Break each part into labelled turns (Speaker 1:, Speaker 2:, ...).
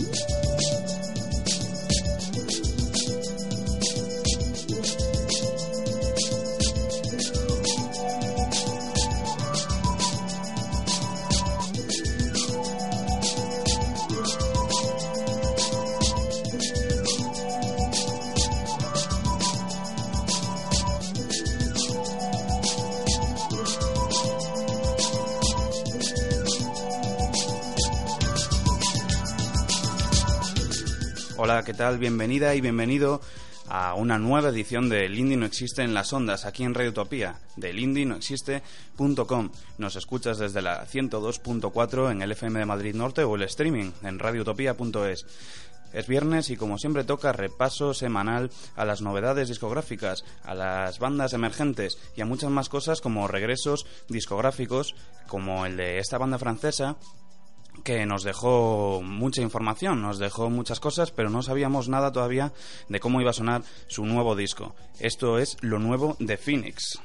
Speaker 1: Thank you. ¿Qué tal? Bienvenida y bienvenido a una nueva edición de El Indie No Existe en las ondas, aquí en Radio Utopía, del indienoexiste.com. Nos escuchas desde la 102.4 en el FM de Madrid Norte o el streaming en radioutopía.es. Es viernes y como siempre toca repaso semanal a las novedades discográficas, a las bandas emergentes y a muchas más cosas como regresos discográficos como el de esta banda francesa que nos dejó mucha información, nos dejó muchas cosas, pero no sabíamos nada todavía de cómo iba a sonar su nuevo disco. Esto es lo nuevo de Phoenix.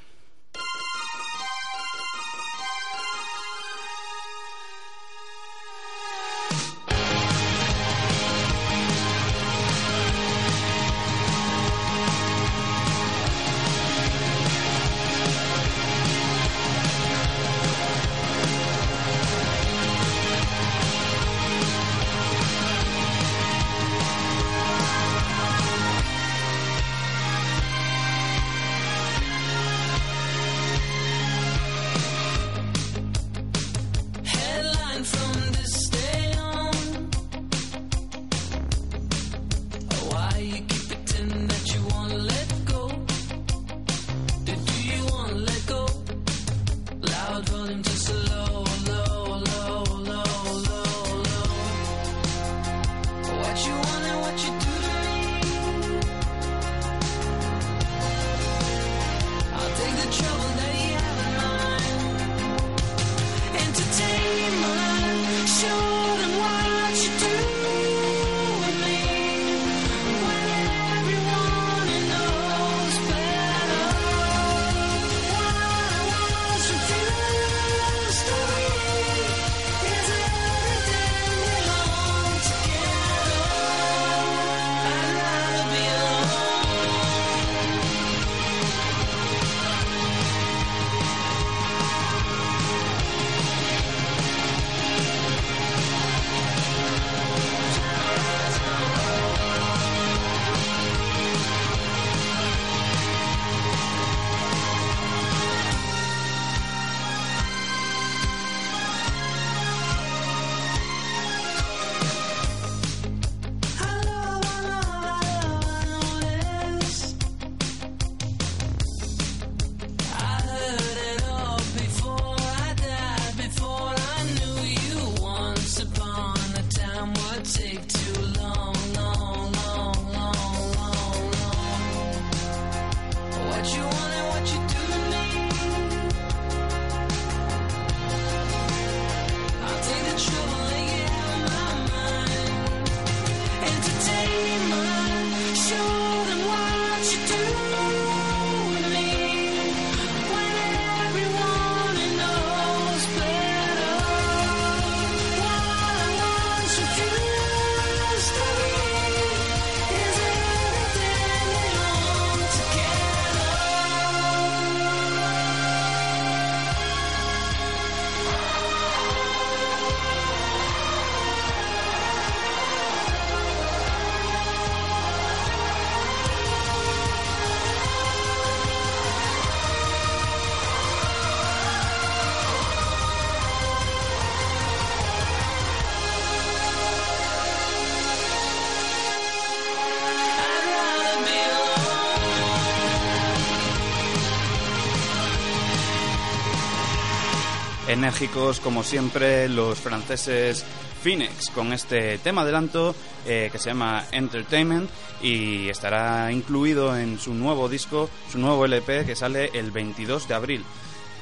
Speaker 1: what you want enérgicos como siempre los franceses Phoenix con este tema adelanto eh, que se llama Entertainment y estará incluido en su nuevo disco, su nuevo LP que sale el 22 de abril.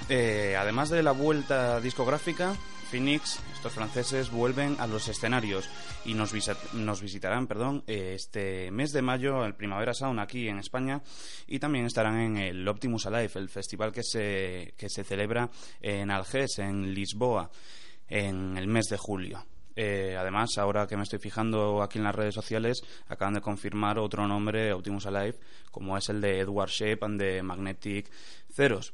Speaker 1: Eh, además de la vuelta discográfica, Phoenix, estos franceses, vuelven a los escenarios y nos, nos visitarán perdón, este mes de mayo el Primavera Sound aquí en España y también estarán en el Optimus Alive, el festival que se, que se celebra en Algés, en Lisboa, en el mes de julio. Eh, además, ahora que me estoy fijando aquí en las redes sociales, acaban de confirmar otro nombre, Optimus Alive, como es el de Edward Shape and the Magnetic Zeros.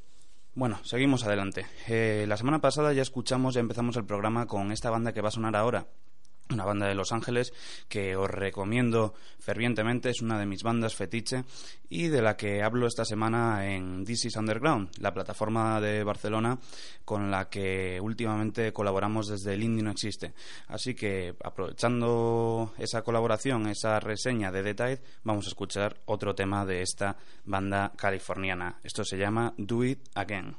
Speaker 1: Bueno, seguimos adelante. Eh, la semana pasada ya escuchamos, ya empezamos el programa con esta banda que va a sonar ahora, una banda de Los Ángeles que os recomiendo fervientemente, es una de mis bandas fetiche y de la que hablo esta semana en This is Underground, la plataforma de Barcelona con la que últimamente colaboramos desde el Indie No Existe. Así que aprovechando esa colaboración, esa reseña de Detail, vamos a escuchar otro tema de esta banda californiana. Esto se llama Do It Again.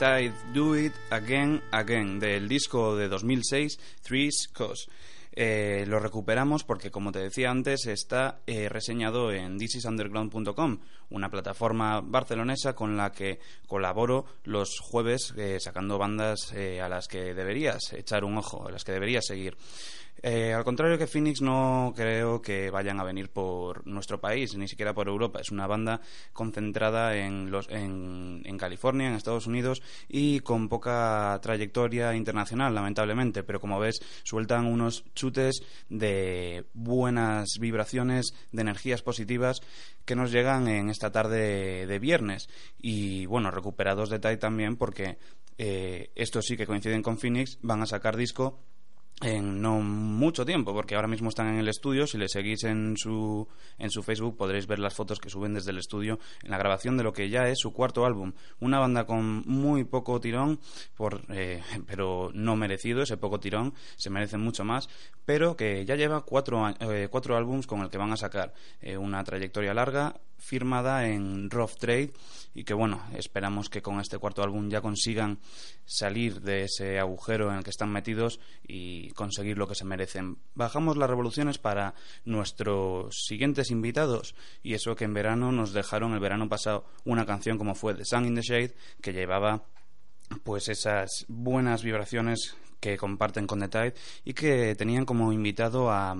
Speaker 1: Do It Again Again del disco de 2006 Three's Cause. Eh, lo recuperamos porque, como te decía antes, está eh, reseñado en thisisunderground.com, una plataforma barcelonesa con la que colaboro los jueves eh, sacando bandas a las que deberías echar un ojo, a las que deberías seguir. Eh, al contrario que Phoenix, no creo que vayan a venir por nuestro país, ni siquiera por Europa. Es una banda concentrada en, los, en, California, en Estados Unidos y con poca trayectoria internacional, lamentablemente. Pero como ves, sueltan unos chutes de buenas vibraciones, de energías positivas que nos llegan en esta tarde de viernes. Y bueno, recuperados de Tai también porque eh, estos sí que coinciden con Phoenix, van a sacar disco
Speaker 2: en no mucho tiempo, porque ahora mismo están en el estudio. Si le seguís en su, en su Facebook podréis ver las fotos que suben desde el estudio en la grabación de lo que ya es su cuarto álbum. Una banda con muy poco tirón, por, eh, pero no merecido ese poco tirón, se merecen mucho más, pero que ya lleva cuatro, eh, cuatro álbums con el que van a sacar eh, una trayectoria larga firmada en Rough Trade y que bueno, esperamos que con este cuarto álbum ya consigan salir de ese agujero en el que están metidos y conseguir lo que se merecen. Bajamos las revoluciones para nuestros siguientes invitados y eso que en verano nos dejaron el verano pasado una canción como fue The Sun in the Shade que llevaba pues esas buenas vibraciones que comparten con The Tide y que tenían como invitado a,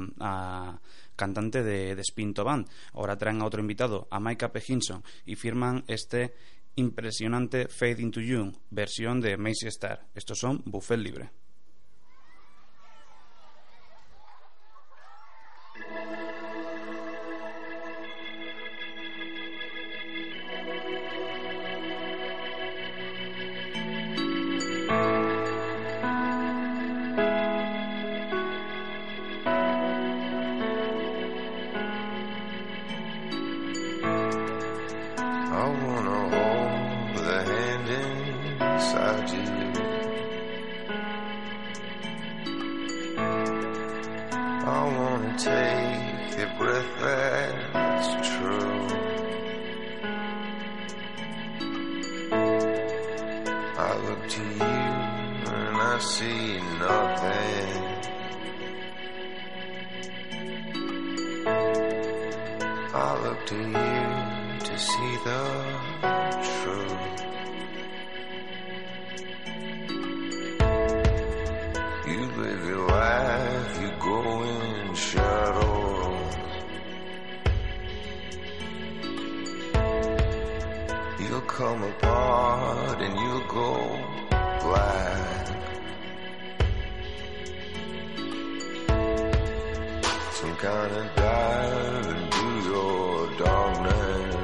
Speaker 2: cantante de, de, Spinto Band. Ahora traen a otro invitado, a Micah P. Hinson, y firman este impresionante Fade into You, versión de Macy Star. Estos son Buffet Libre.
Speaker 1: growing
Speaker 2: shadows. You'll come apart and you'll go black. Some kind of dive
Speaker 1: into
Speaker 2: your darkness.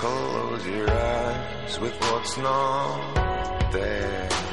Speaker 2: Close your eyes with what's not there.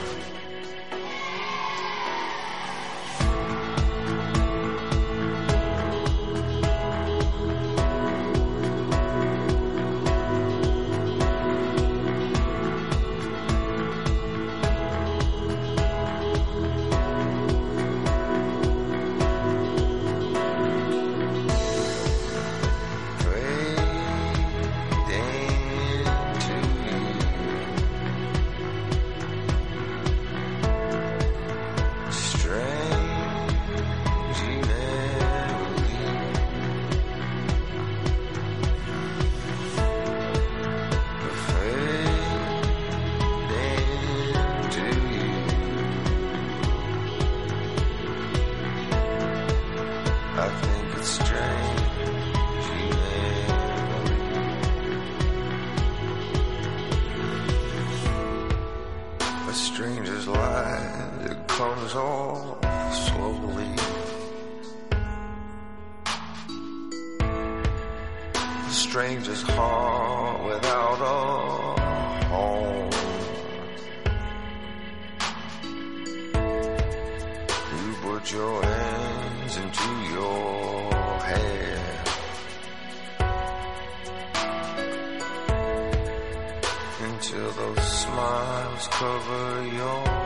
Speaker 2: smiles cover your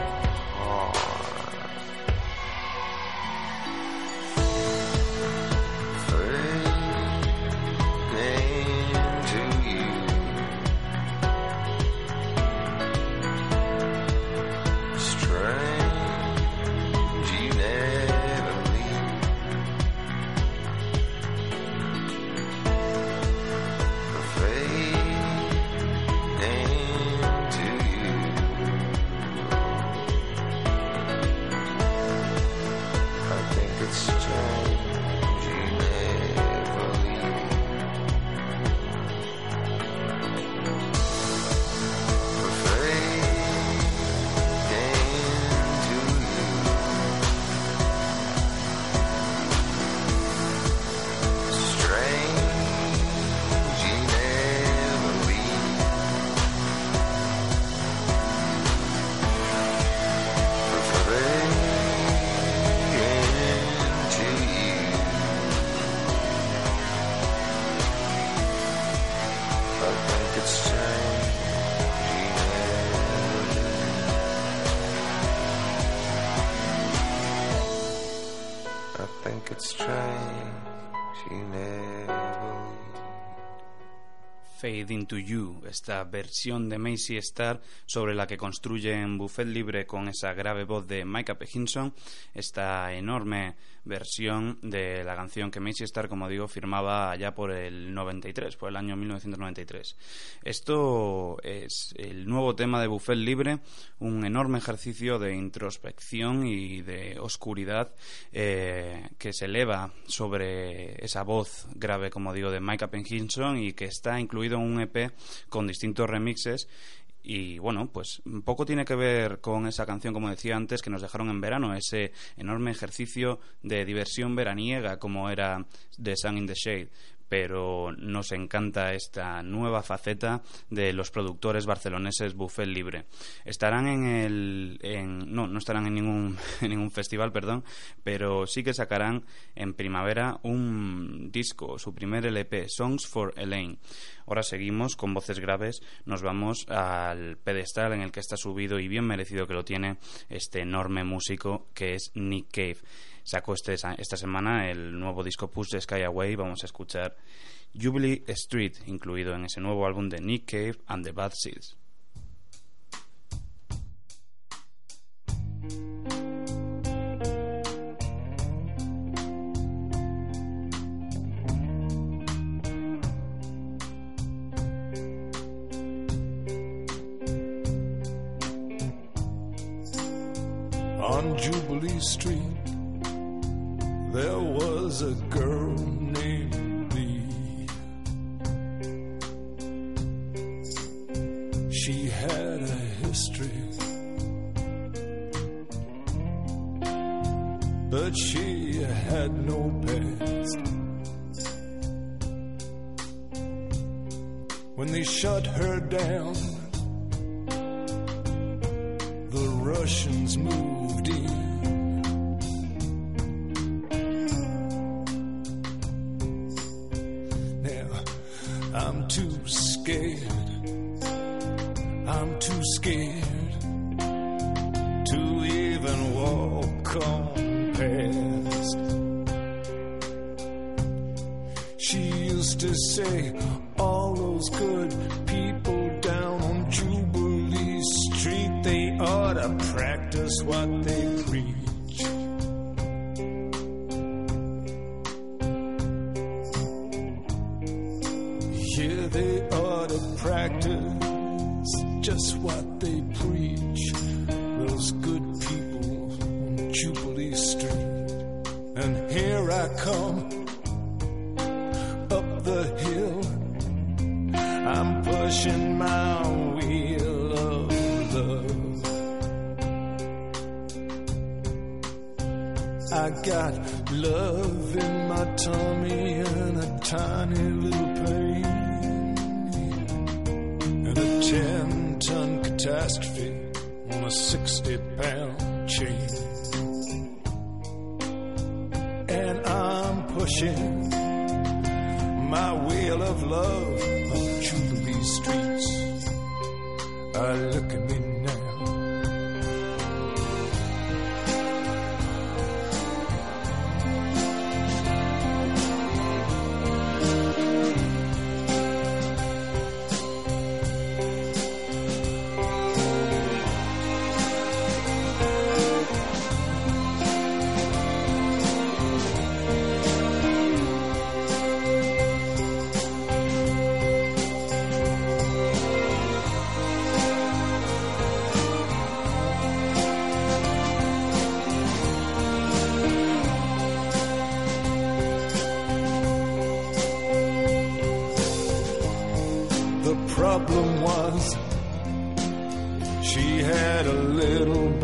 Speaker 1: Into You, esta versión de Macy Star sobre la que construyen Buffet Libre con esa grave voz de Micah Hinson, esta enorme versión de la canción que Macy Star, como digo, firmaba allá por el 93, por el año 1993. Esto es el nuevo tema de Buffet Libre, un enorme ejercicio de introspección y de oscuridad eh, que se eleva sobre esa voz grave, como digo, de Micah Hinson y que está incluido en un EP con distintos remixes y bueno, pues poco tiene que ver con esa canción, como decía antes, que nos dejaron en verano, ese enorme ejercicio de diversión veraniega como era The Sun in the Shade pero nos encanta esta nueva faceta de los productores barceloneses Buffet Libre. Estarán en el en, no, no estarán en ningún en ningún festival, perdón, pero sí que sacarán en primavera un disco, su primer LP, Songs for Elaine. Ahora seguimos con voces graves, nos vamos al pedestal en el que está subido y bien merecido que lo tiene este enorme músico que es Nick Cave sacó este, esta semana el nuevo disco Push the Sky Away. Vamos a escuchar Jubilee Street, incluido en ese nuevo álbum de Nick Cave and the Bad Seeds.
Speaker 3: She used to say, All those good people down on Jubilee Street, they ought to practice what they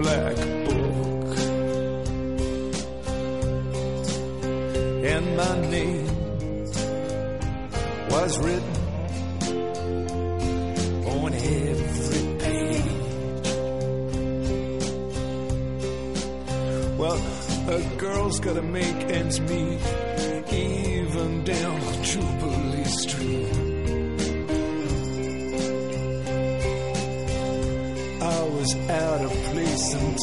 Speaker 3: black book. And my name was written on every page. Well, a girl's gotta make ends meet.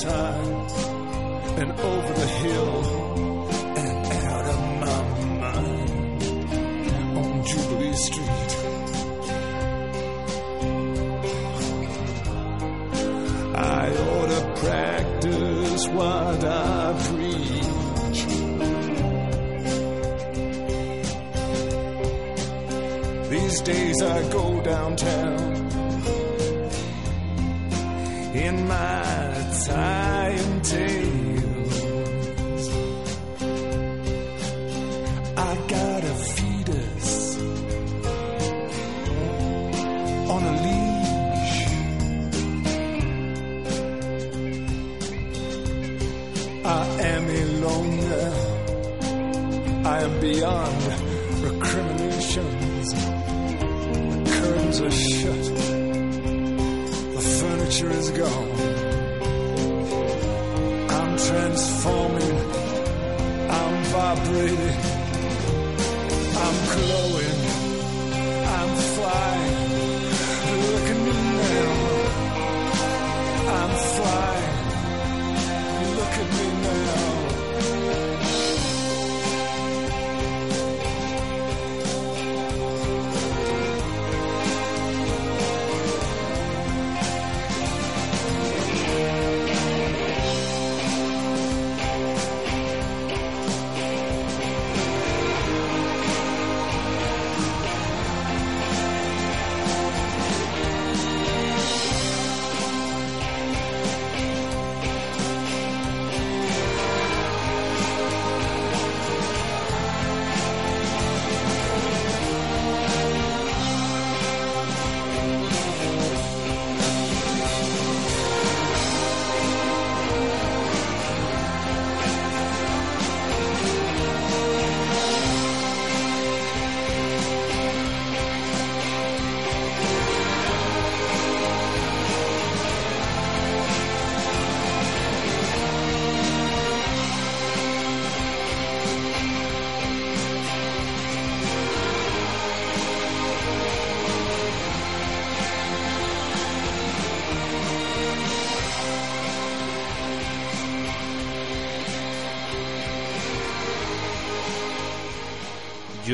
Speaker 3: And time, and over the hill and out of my mind on Jubilee Street. I ought to practice what I preach. These days I go downtown in my tie and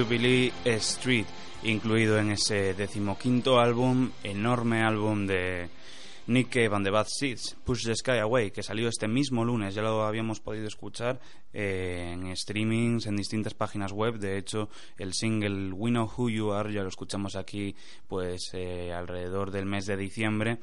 Speaker 1: Jubilee Street, incluido en ese decimoquinto álbum, enorme álbum de Nick Cave and the Bad Seeds, Push the Sky Away, que salió este mismo lunes, ya lo habíamos podido escuchar eh, en streamings, en distintas páginas web, de hecho el single We Know Who You Are ya lo escuchamos aquí pues eh, alrededor del mes de diciembre.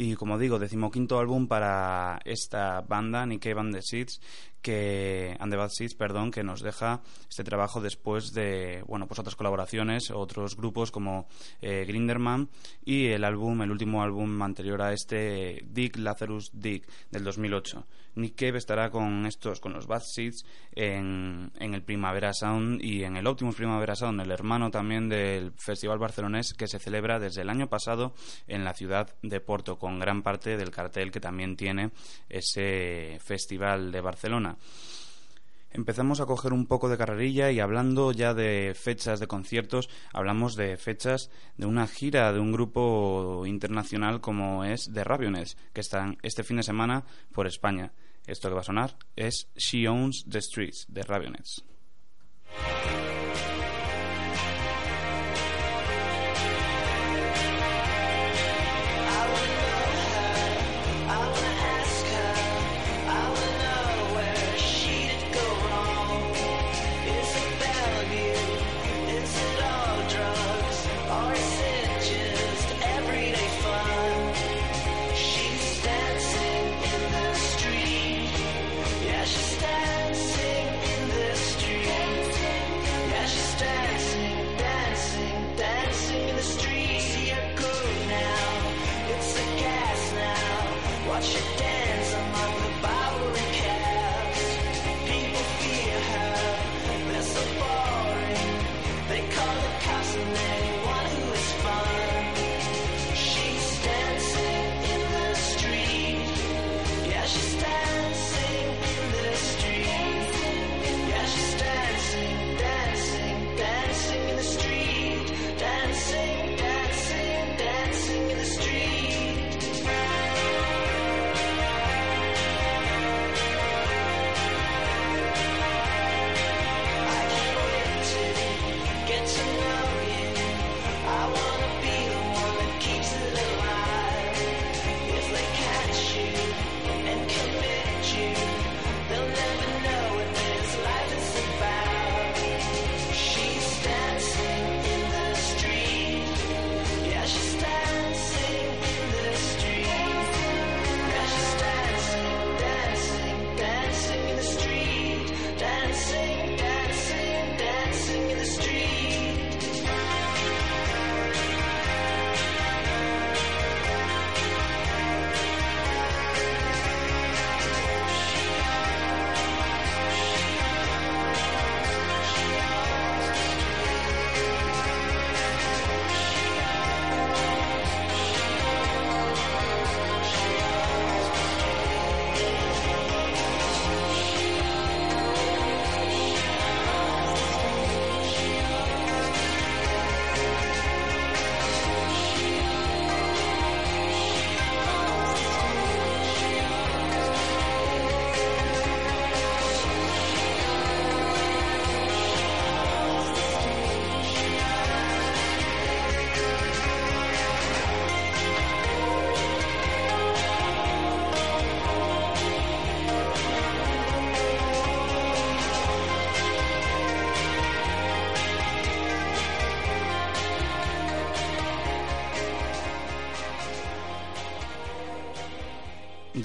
Speaker 1: Y como digo, decimoquinto álbum para esta banda, Nick Cave and the Seeds, que and the Bad Seeds, perdón, que nos deja este trabajo después de bueno pues otras colaboraciones, otros grupos como eh, Grinderman y el álbum, el último álbum anterior a este, Dick Lazarus Dick del 2008. Nick Cave estará con estos, con los Bad Seeds en, en el Primavera Sound y en el Optimus Primavera Sound, el hermano también del Festival Barcelonés que se celebra desde el año pasado en la ciudad de Porto, con gran parte del cartel que también tiene ese festival de Barcelona. Empezamos a coger un poco de carrerilla y hablando ya de fechas de conciertos, hablamos de fechas de una gira de un grupo internacional como es The Raviones, que están este fin de semana por España. Esto que va a sonar es She Owns the Streets de Raviones.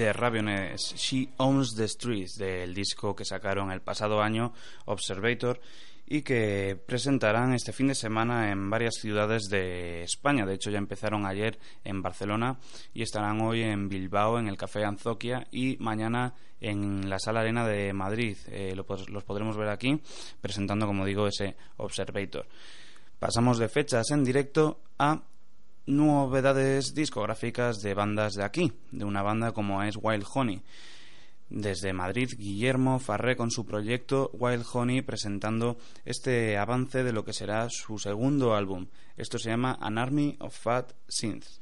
Speaker 1: De She Owns the Streets, del disco que sacaron el pasado año, Observator, y que presentarán este fin de semana en varias ciudades de España. De hecho, ya empezaron ayer en Barcelona y estarán hoy en Bilbao, en el Café Anzoquia, y mañana en la Sala Arena de Madrid. Eh, los podremos ver aquí presentando, como digo, ese Observator. Pasamos de fechas en directo a novedades discográficas de bandas de aquí, de una banda como es Wild Honey. Desde Madrid, Guillermo Farré con su proyecto Wild Honey presentando este avance de lo que será su segundo álbum. Esto se llama An Army of Fat Synths.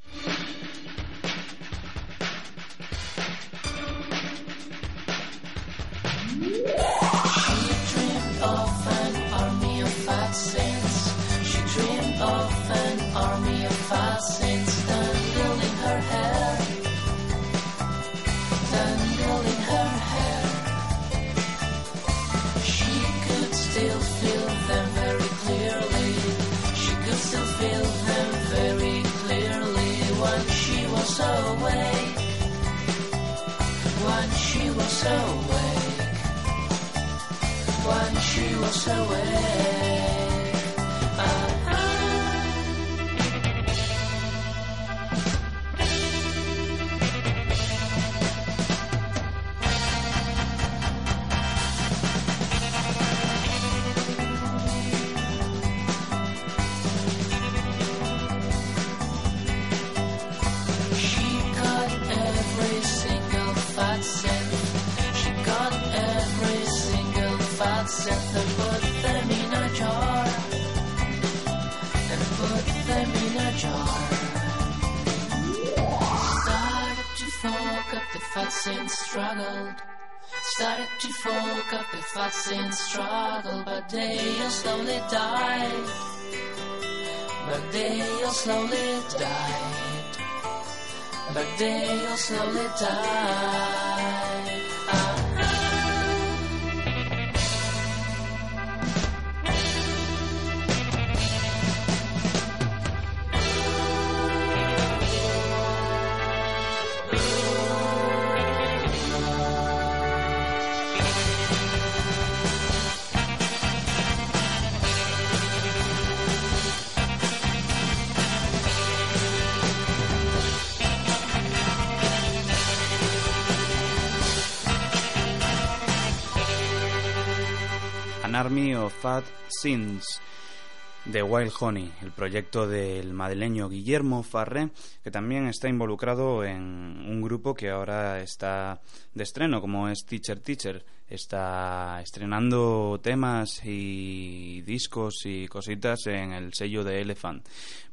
Speaker 1: She thoughts and struggled. Started to fork up the thoughts and struggle, but they all slowly died. But they all slowly died. But they all slowly died. Army of Fat Sins de Wild Honey, el proyecto del madrileño Guillermo Farré, que también está involucrado en un grupo que ahora está de estreno, como es Teacher Teacher. Está estrenando temas y discos y cositas en el sello de Elephant.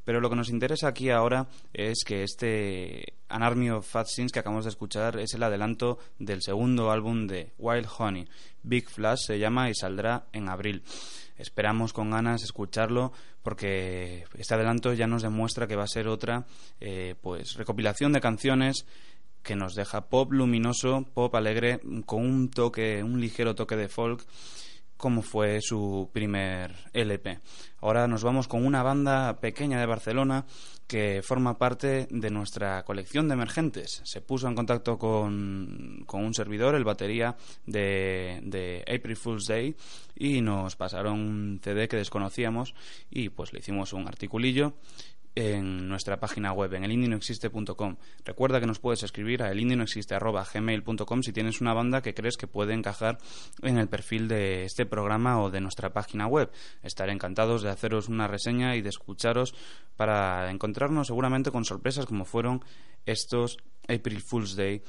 Speaker 1: Pero lo que nos interesa aquí ahora es que este An Army of Fat Sins que acabamos de escuchar es el adelanto del segundo álbum de Wild Honey. Big Flash se llama y saldrá en abril. Esperamos con ganas escucharlo porque este adelanto ya nos demuestra que va a ser otra eh, pues recopilación de canciones que nos deja pop luminoso, pop alegre, con un toque, un ligero toque de folk como fue su primer LP. Ahora nos vamos con una banda pequeña de Barcelona que forma parte de nuestra colección de emergentes. Se puso en contacto con, un servidor, el batería de, de, April Fool's Day, y nos pasaron un CD que desconocíamos y pues le hicimos un articulillo en nuestra página web, en elindinoexiste.com. Recuerda que nos puedes escribir a elindinoexiste.gmail.com si tienes una banda que crees que puede encajar en el perfil de este programa o de nuestra página web. Estaré encantados de haceros una reseña y de escucharos para encontrarnos seguramente con sorpresas como fueron estos April Fool's Day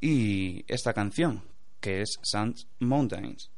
Speaker 1: y esta canción, que es Sands Mountains.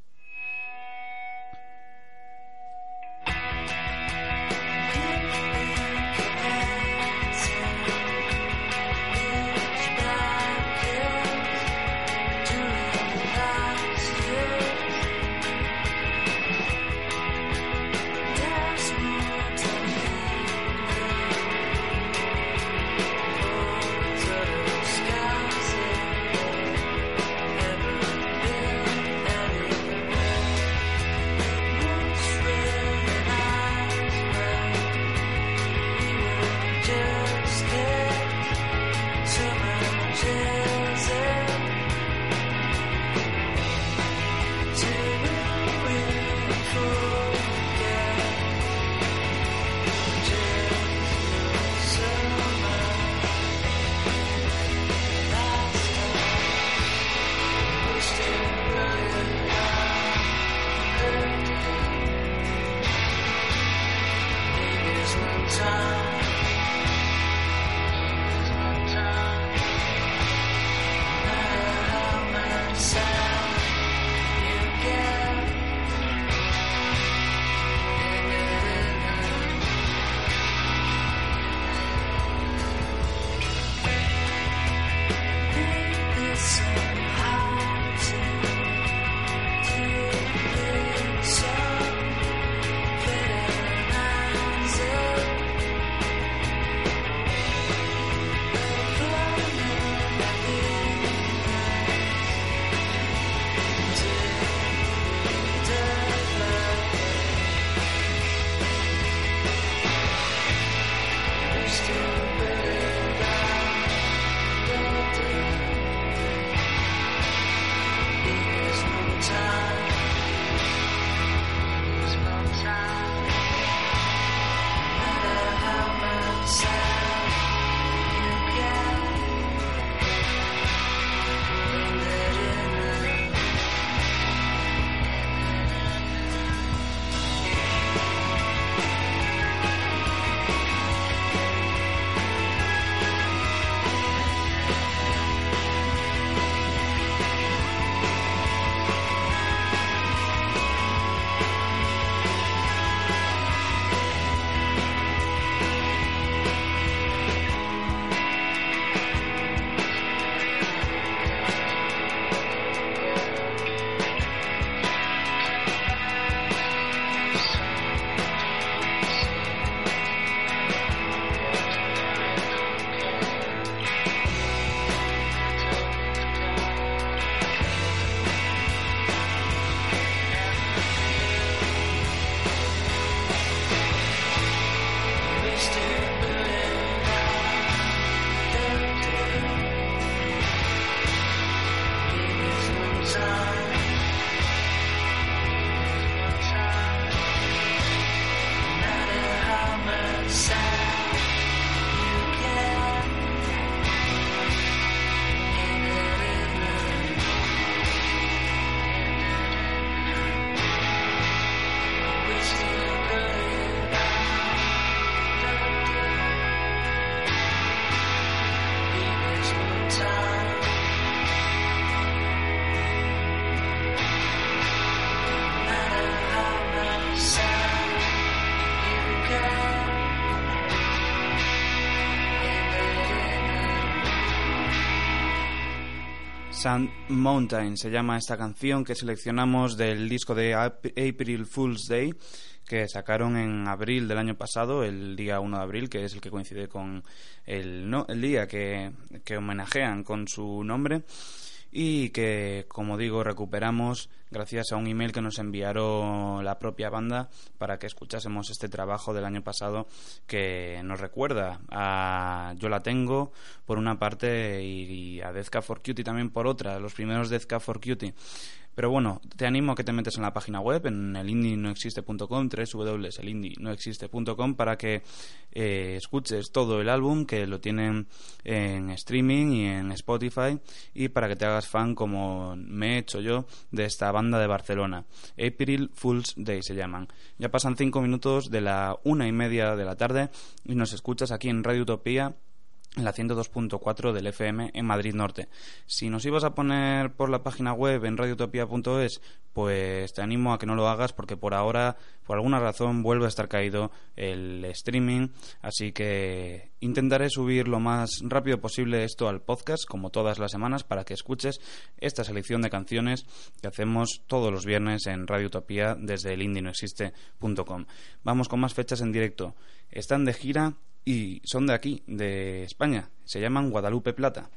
Speaker 1: Sand Mountain se llama esta canción que seleccionamos del disco de April Fool's Day que sacaron en abril del año pasado, el día 1 de abril, que es el que coincide con el, no, el día que, que homenajean con su nombre y que, como digo, recuperamos gracias a un email que nos enviaron la propia banda para que escuchásemos este trabajo del año pasado que nos recuerda a Yo la tengo por una parte y a Death for Cutie también por otra, los primeros Death for Cutie. Pero bueno, te animo a que te metes en la página web, en el elindinoexiste.com, www.elindinoexiste.com, para que eh, escuches todo el álbum, que lo tienen en streaming y en Spotify, y para que te hagas fan, como me he hecho yo, de esta banda de Barcelona. April Fool's Day se llaman. Ya pasan cinco minutos de la una y media de la tarde y nos escuchas aquí en Radio Utopía la 102.4 del FM en Madrid Norte. Si nos ibas a poner por la página web en radiotopia.es, pues te animo a que no lo hagas porque por ahora, por alguna razón, vuelve a estar caído el streaming, así que intentaré subir lo más rápido posible esto al podcast, como todas las semanas, para que escuches esta selección de canciones que hacemos todos los viernes en Radio Utopía desde el. Vamos con más fechas en directo. Están de gira y son de aquí, de España. Se llaman Guadalupe Plata.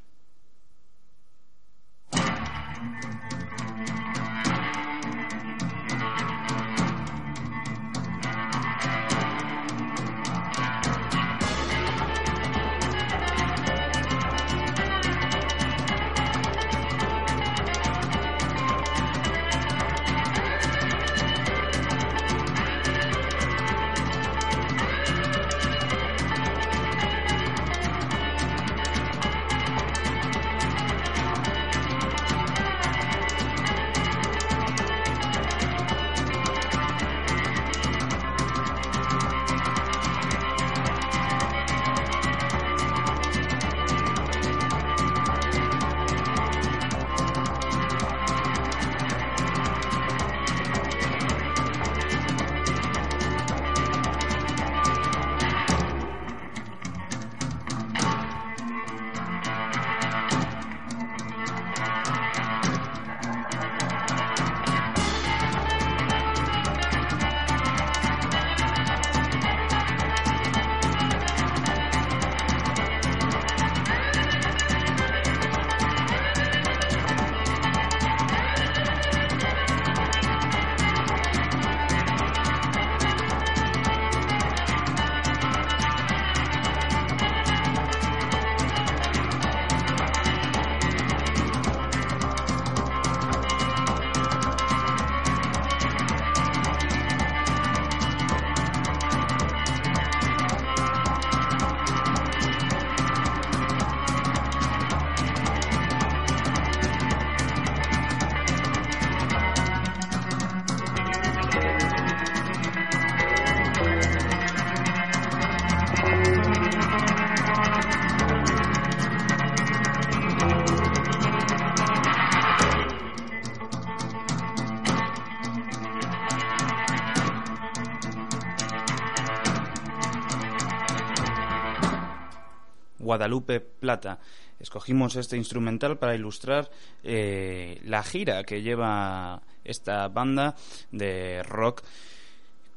Speaker 1: Guadalupe Plata. Escogimos este instrumental para ilustrar eh, la gira que lleva esta banda de rock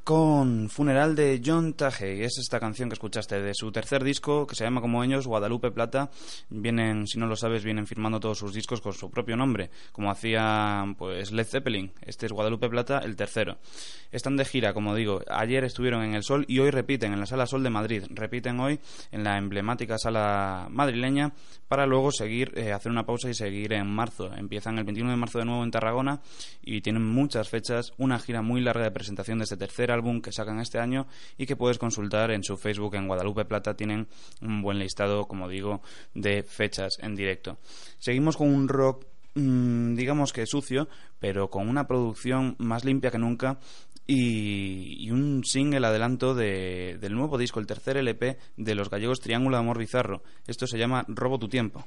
Speaker 1: con Funeral de John Tage. Es esta canción que escuchaste de su tercer disco, que se llama como ellos Guadalupe Plata. Vienen, si no lo sabes, vienen firmando todos sus discos con su propio nombre, como hacía pues Led Zeppelin. Este es Guadalupe Plata, el tercero. Están de gira, como digo. Ayer estuvieron en el Sol y hoy repiten en la Sala Sol de Madrid. Repiten hoy en la emblemática sala madrileña para luego seguir, eh, hacer una pausa y seguir en marzo. Empiezan el 21 de marzo de nuevo en Tarragona y tienen muchas fechas, una gira muy larga de presentación de este álbum que sacan este año y que puedes consultar en su Facebook en Guadalupe Plata. Tienen un buen listado, como digo, de fechas en directo. Seguimos con un rock mm, digamos que sucio, pero con una producción más limpia que nunca y, un single adelanto de, del nuevo disco, el tercer LP de los gallegos Triángulo de Amor Bizarro. Esto se llama Robo tu tiempo.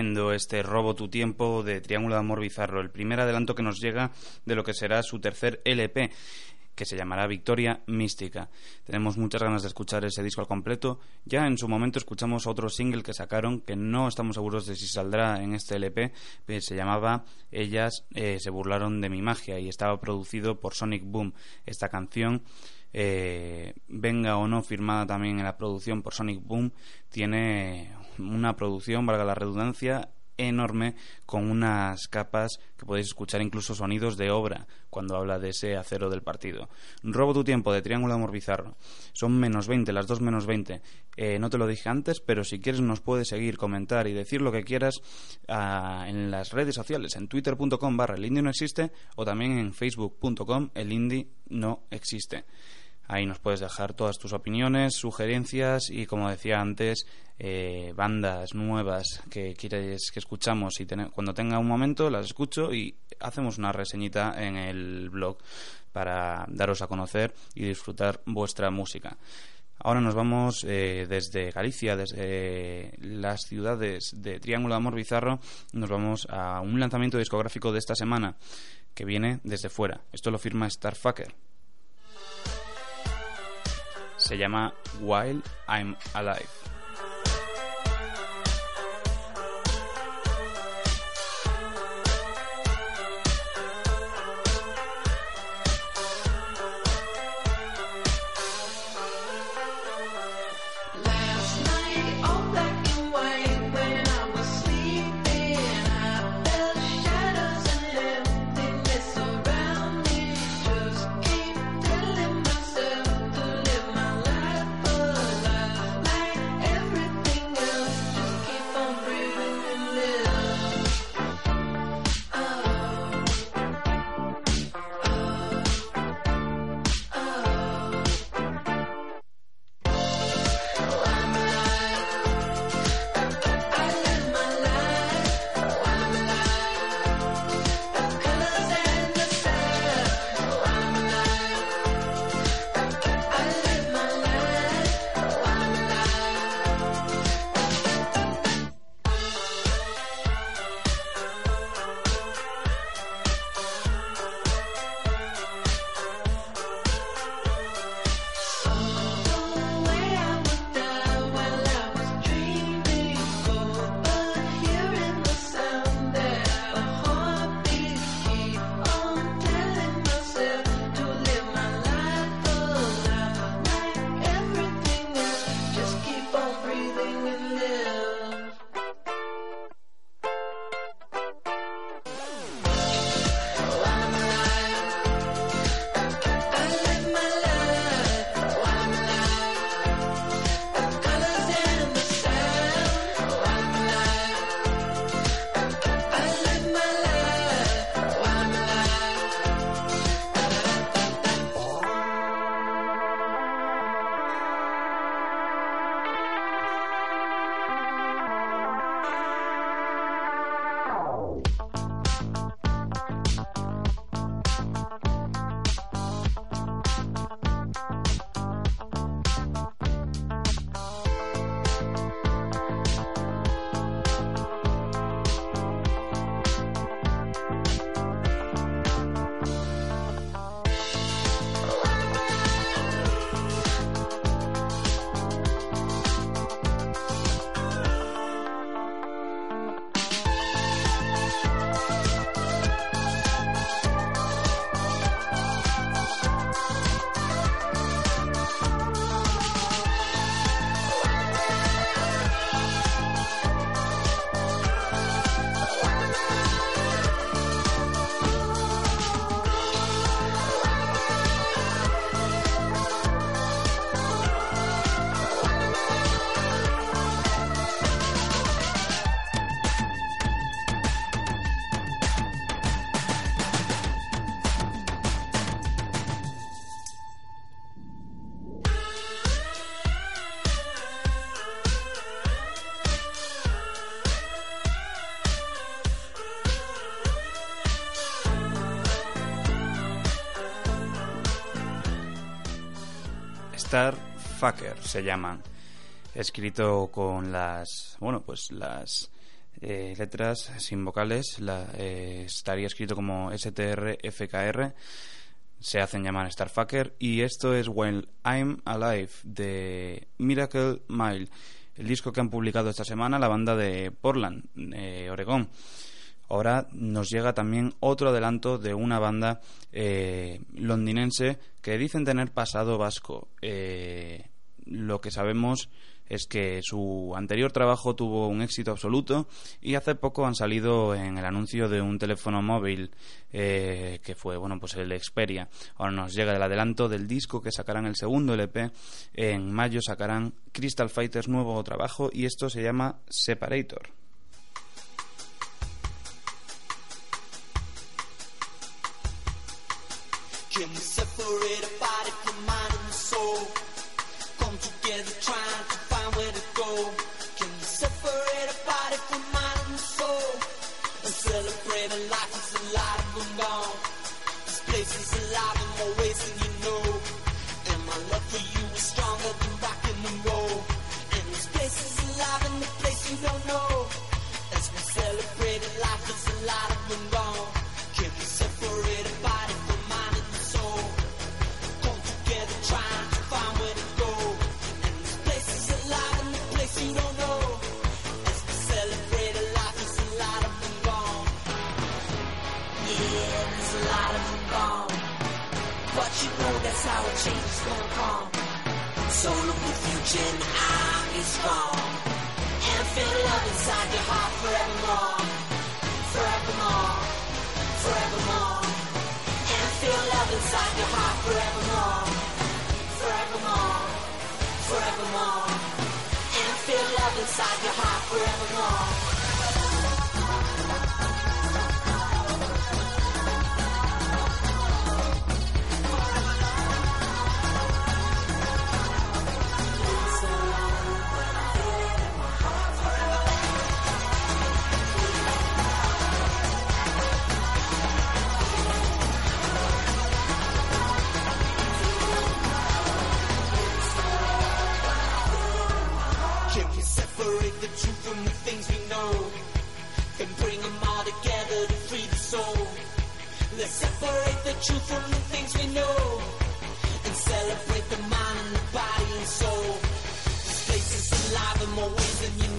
Speaker 1: Este Robo tu tiempo de Triángulo de Amor Bizarro, el primer adelanto que nos llega de lo que será su tercer LP que se llamará Victoria Mística. Tenemos muchas ganas de escuchar ese disco al completo. Ya en su momento escuchamos otro single que sacaron, que no estamos seguros de si saldrá en este LP, se llamaba Ellas eh, se burlaron de mi magia y estaba producido por Sonic Boom. Esta canción eh, venga o no firmada también en la producción por Sonic Boom, tiene una producción, valga la redundancia, enorme con unas capas que podéis escuchar incluso sonidos de obra cuando habla de ese acero del partido. Robo tu tiempo de Triángulo Amor Bizarro. Son menos 20, las dos menos 20. Eh, no te lo dije antes, pero si quieres nos puedes seguir, comentar y decir lo que quieras ah, en las redes sociales, en twitter.com barra el indie no existe o también en facebook.com el indie no existe. Ahí nos puedes dejar todas tus opiniones, sugerencias y, como decía antes, eh, bandas nuevas que quieres que escuchamos y cuando tenga un momento las escucho y hacemos una reseñita en el blog para daros a conocer y disfrutar vuestra música. Ahora nos vamos eh, desde Galicia, desde las ciudades de Triángulo de Amor Bizarro, nos vamos a un lanzamiento discográfico de esta semana que viene desde fuera. Esto lo firma Starfucker. Se llama While I'm Alive. Starfucker se llaman. Escrito con las, bueno, pues las eh, letras sin vocales, la, eh, estaría escrito como STRFKR. Se hacen llamar Starfucker y esto es While I'm Alive de Miracle Mile, el disco que han publicado esta semana la banda de Portland, eh, Oregón. Ahora nos llega también otro adelanto de una banda eh, londinense que dicen tener pasado vasco. Eh, lo que sabemos es que su anterior trabajo tuvo un éxito absoluto y hace poco han salido en el anuncio de un teléfono móvil eh, que fue bueno pues el Xperia. Ahora nos llega el adelanto del disco que sacarán el segundo LP. En mayo sacarán Crystal Fighters nuevo trabajo y esto se llama Separator.
Speaker 4: Can we separate a body from mind and soul? Forevermore. And feel love inside your heart forevermore. From the things we know? And bring them all together to free the soul. Let's separate the truth from the things we know. And celebrate the mind and the body and soul. This place is alive in more ways than you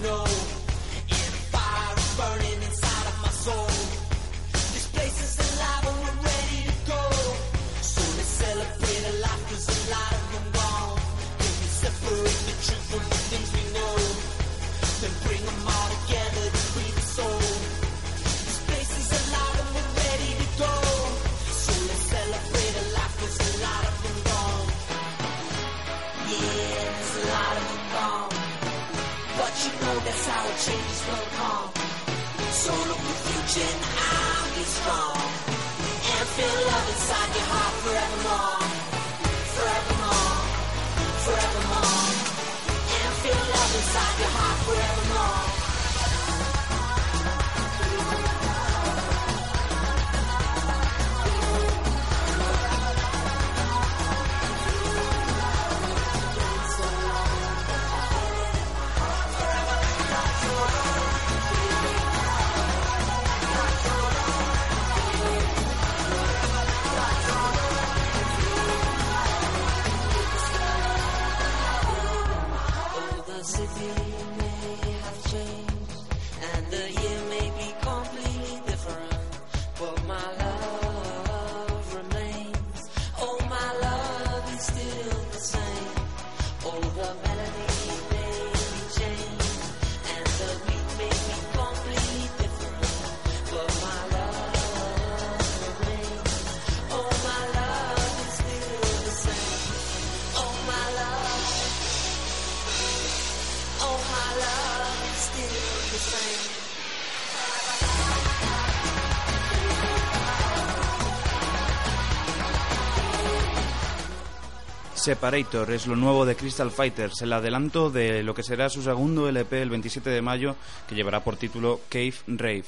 Speaker 1: Separator es lo nuevo de Crystal Fighters, el adelanto de lo que será su segundo LP el 27 de mayo, que llevará por título Cave Rave.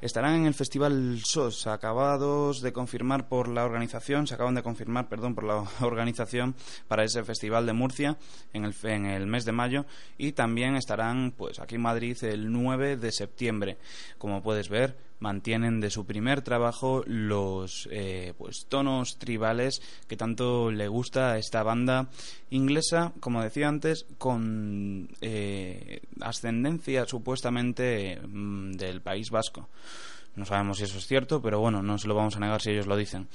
Speaker 1: Estarán en el Festival SOS, acabados de confirmar por la organización, se acaban de confirmar, perdón, por la organización para ese Festival de Murcia en el, en el mes de mayo y también estarán pues aquí en Madrid el 9 de septiembre. Como puedes ver, mantienen de su primer trabajo los eh, pues tonos tribales que tanto le gusta a esta banda inglesa, como decía antes, con eh, ascendencia supuestamente mm, del País Vasco. No sabemos si eso es cierto, pero bueno, no se lo vamos a negar si ellos lo dicen.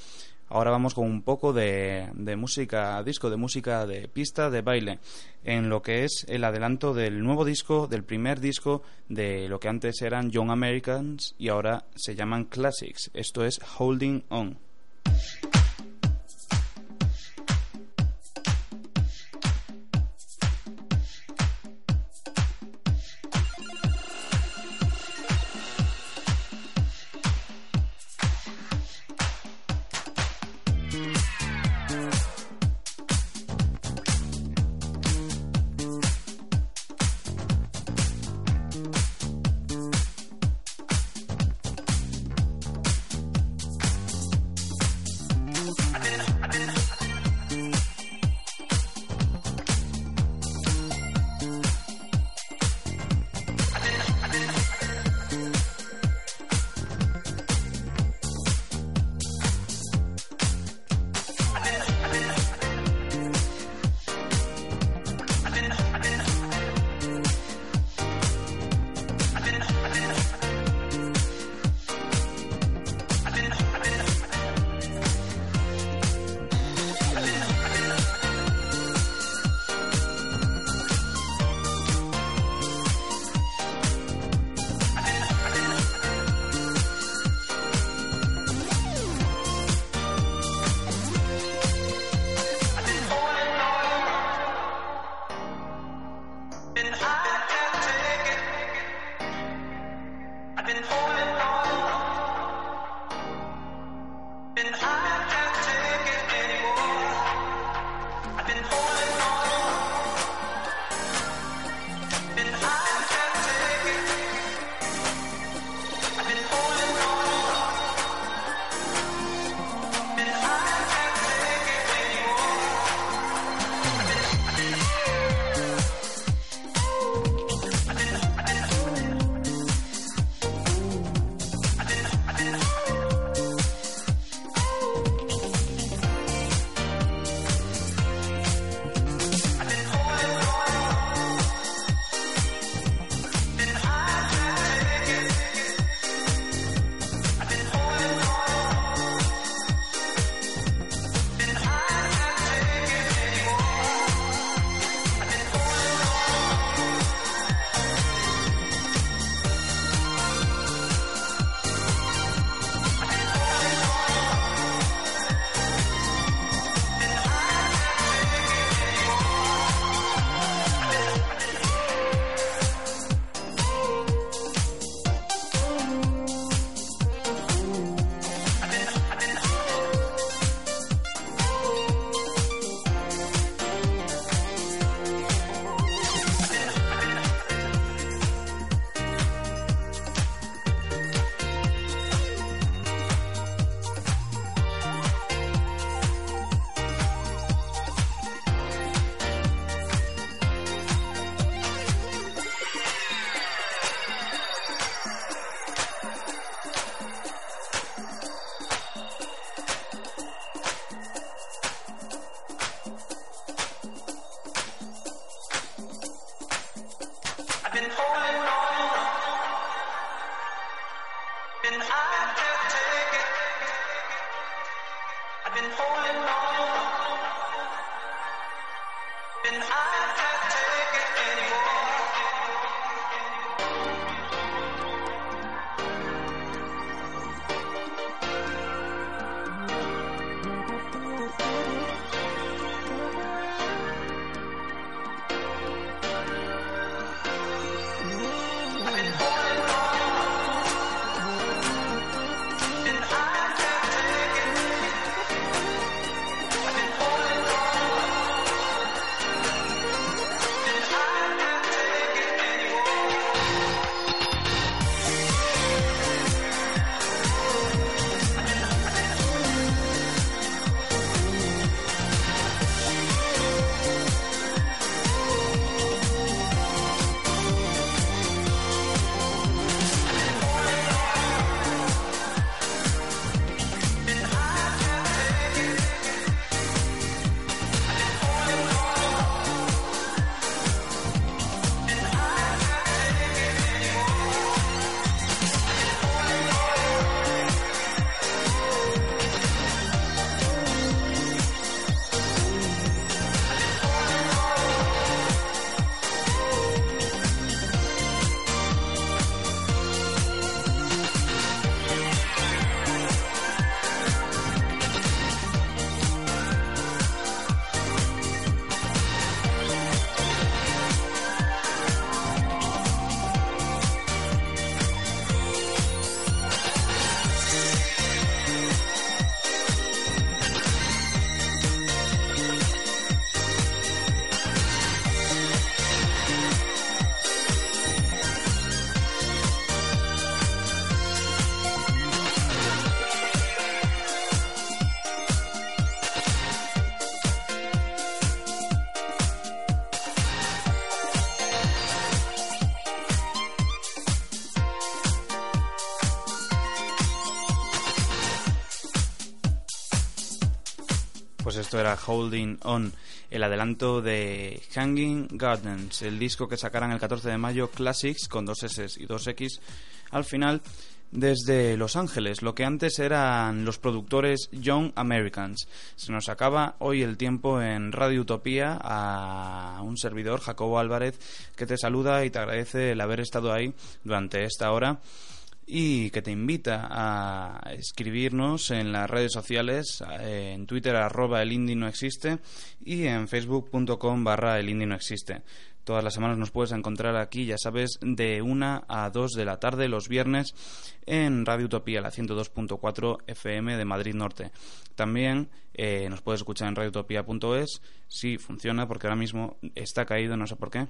Speaker 1: Ahora vamos con un poco de, de, música disco, de música de pista, de baile, en lo que es el adelanto del nuevo disco, del primer disco de lo que antes eran Young Americans y ahora se llaman Classics. Esto es Holding On. Era Holding On, el adelanto de Hanging Gardens, el disco que sacarán el 14 de mayo, Classics, con dos S y dos X al final, desde Los Ángeles, lo que antes eran los productores Young Americans. Se nos acaba hoy el tiempo en Radio Utopía a un servidor, Jacobo Álvarez, que te saluda y te agradece el haber estado ahí durante esta hora y que te invita a escribirnos en las redes sociales, en Twitter arroba el indie no existe y en facebook.com barra el indie no existe. Todas las semanas nos puedes encontrar aquí, ya sabes, de 1 a 2 de la tarde los viernes en Radio Utopía, la 102.4 FM de Madrid Norte. También eh, nos puedes escuchar en radioutopía.es, si funciona, porque ahora mismo está caído, no sé por qué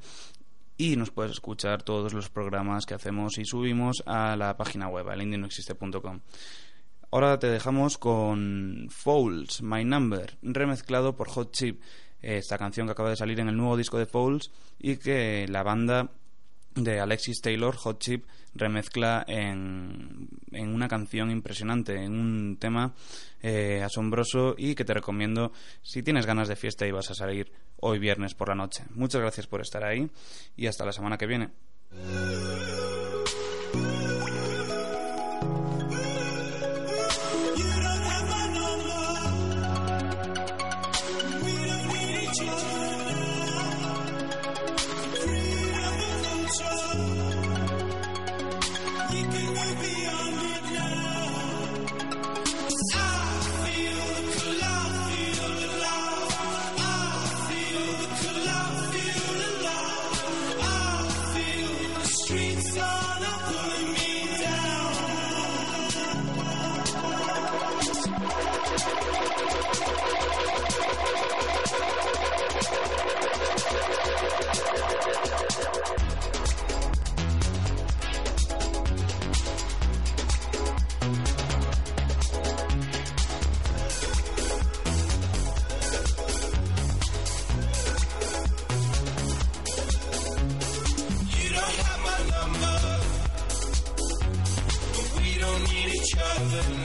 Speaker 1: y nos puedes escuchar todos los programas que hacemos y subimos a la página web, alindienoexiste.com. Ahora te dejamos con Fouls, My Number, remezclado por Hot Chip, esta canción que acaba de salir en el nuevo disco de Fouls y que la banda de Alexis Taylor, Hot Chip, remezcla en, en una canción impresionante, en un tema eh, asombroso y que te recomiendo si tienes ganas de fiesta y vas a salir hoy viernes por la noche. Muchas gracias por estar ahí y hasta la semana que viene.
Speaker 5: We